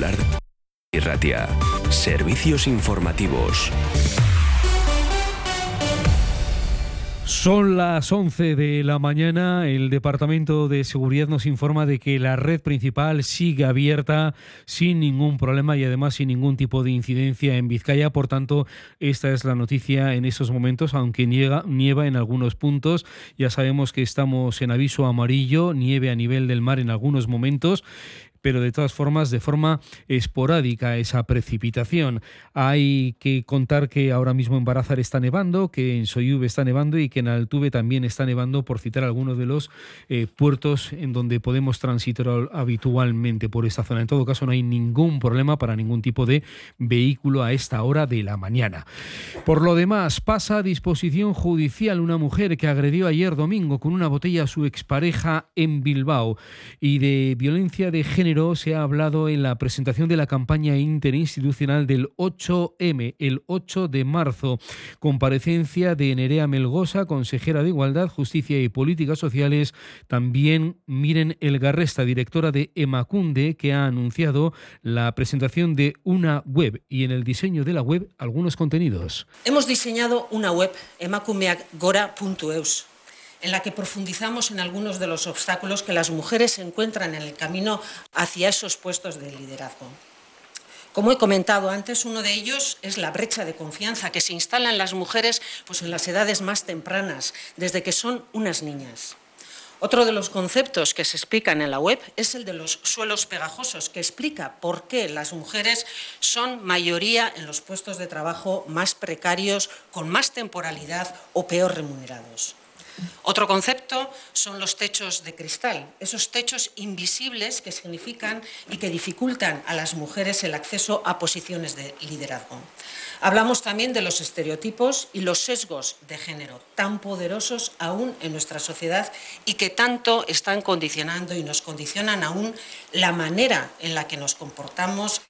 titular y Ratia. Servicios informativos. Son las 11 de la mañana. El Departamento de Seguridad nos informa de que la red principal sigue abierta sin ningún problema y además sin ningún tipo de incidencia en Vizcaya. Por tanto, esta es la noticia en esos momentos, aunque nieva en algunos puntos. Ya sabemos que estamos en aviso amarillo, nieve a nivel del mar en algunos momentos pero de todas formas de forma esporádica esa precipitación. Hay que contar que ahora mismo en Barazar está nevando, que en Soyube está nevando y que en Altuve también está nevando, por citar algunos de los eh, puertos en donde podemos transitar habitualmente por esta zona. En todo caso, no hay ningún problema para ningún tipo de vehículo a esta hora de la mañana. Por lo demás, pasa a disposición judicial una mujer que agredió ayer domingo con una botella a su expareja en Bilbao y de violencia de género se ha hablado en la presentación de la campaña interinstitucional del 8M, el 8 de marzo. Comparecencia de Nerea Melgosa, consejera de Igualdad, Justicia y Políticas Sociales. También Miren Elgarresta, directora de Emacunde, que ha anunciado la presentación de una web y en el diseño de la web algunos contenidos. Hemos diseñado una web, emakumeakgora.eus en la que profundizamos en algunos de los obstáculos que las mujeres encuentran en el camino hacia esos puestos de liderazgo. Como he comentado antes, uno de ellos es la brecha de confianza que se instala en las mujeres pues, en las edades más tempranas, desde que son unas niñas. Otro de los conceptos que se explican en la web es el de los suelos pegajosos, que explica por qué las mujeres son mayoría en los puestos de trabajo más precarios, con más temporalidad o peor remunerados. Otro concepto son los techos de cristal, esos techos invisibles que significan y que dificultan a las mujeres el acceso a posiciones de liderazgo. Hablamos también de los estereotipos y los sesgos de género, tan poderosos aún en nuestra sociedad y que tanto están condicionando y nos condicionan aún la manera en la que nos comportamos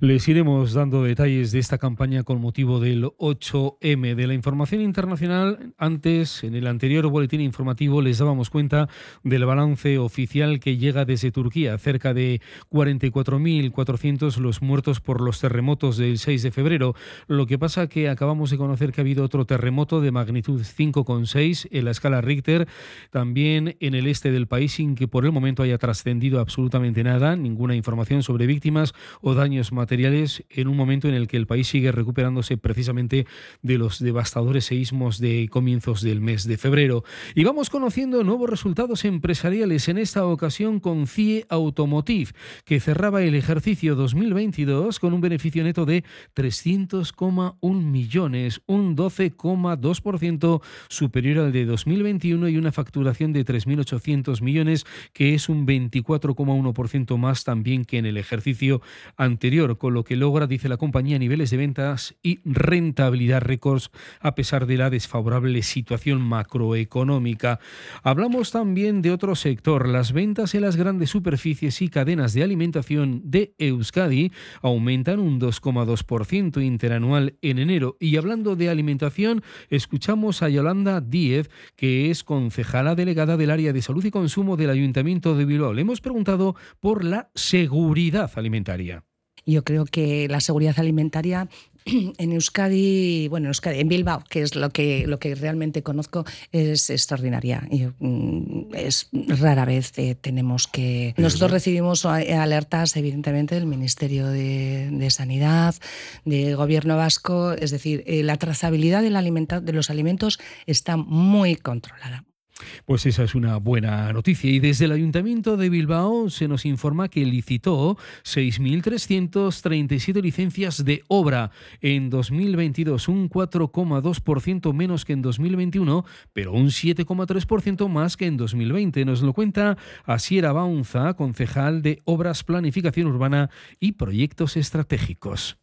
les iremos dando detalles de esta campaña con motivo del 8M. De la información internacional, antes, en el anterior boletín informativo, les dábamos cuenta del balance oficial que llega desde Turquía. Cerca de 44.400 los muertos por los terremotos del 6 de febrero. Lo que pasa que acabamos de conocer que ha habido otro terremoto de magnitud 5,6 en la escala Richter, también en el este del país, sin que por el momento haya trascendido absolutamente nada, ninguna información sobre víctimas o daños materiales materiales en un momento en el que el país sigue recuperándose precisamente de los devastadores seísmos de comienzos del mes de febrero. Y vamos conociendo nuevos resultados empresariales, en esta ocasión con CIE Automotive, que cerraba el ejercicio 2022 con un beneficio neto de 300,1 millones, un 12,2% superior al de 2021 y una facturación de 3.800 millones, que es un 24,1% más también que en el ejercicio anterior con lo que logra, dice la compañía, niveles de ventas y rentabilidad récords a pesar de la desfavorable situación macroeconómica. Hablamos también de otro sector. Las ventas en las grandes superficies y cadenas de alimentación de Euskadi aumentan un 2,2% interanual en enero. Y hablando de alimentación, escuchamos a Yolanda Díez, que es concejala delegada del área de salud y consumo del Ayuntamiento de Bilbao. Le hemos preguntado por la seguridad alimentaria. Yo creo que la seguridad alimentaria en Euskadi, bueno, en Euskadi, en Bilbao, que es lo que, lo que realmente conozco, es extraordinaria. Mm, es rara vez tenemos que. Nosotros recibimos alertas, evidentemente, del Ministerio de, de Sanidad, del Gobierno vasco. Es decir, eh, la trazabilidad del de los alimentos está muy controlada. Pues esa es una buena noticia. Y desde el Ayuntamiento de Bilbao se nos informa que licitó 6.337 licencias de obra en 2022, un 4,2% menos que en 2021, pero un 7,3% más que en 2020. Nos lo cuenta Asiera Baunza, concejal de Obras, Planificación Urbana y Proyectos Estratégicos.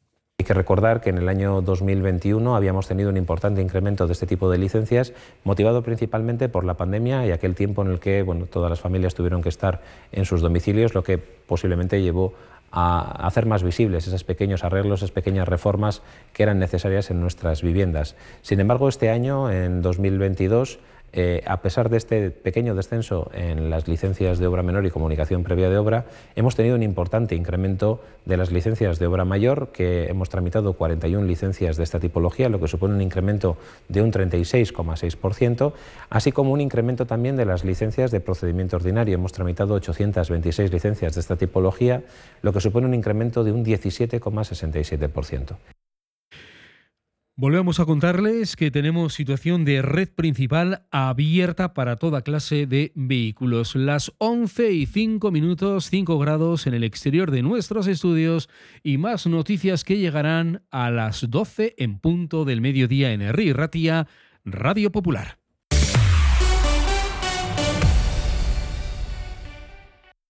Hay que recordar que en el año 2021 habíamos tenido un importante incremento de este tipo de licencias, motivado principalmente por la pandemia y aquel tiempo en el que bueno, todas las familias tuvieron que estar en sus domicilios, lo que posiblemente llevó a hacer más visibles esos pequeños arreglos, esas pequeñas reformas que eran necesarias en nuestras viviendas. Sin embargo, este año, en 2022, eh, a pesar de este pequeño descenso en las licencias de obra menor y comunicación previa de obra, hemos tenido un importante incremento de las licencias de obra mayor, que hemos tramitado 41 licencias de esta tipología, lo que supone un incremento de un 36,6%, así como un incremento también de las licencias de procedimiento ordinario. Hemos tramitado 826 licencias de esta tipología, lo que supone un incremento de un 17,67%. Volvemos a contarles que tenemos situación de red principal abierta para toda clase de vehículos. Las 11 y 5 minutos, 5 grados en el exterior de nuestros estudios y más noticias que llegarán a las 12 en punto del mediodía en Herri Ratia, Radio Popular.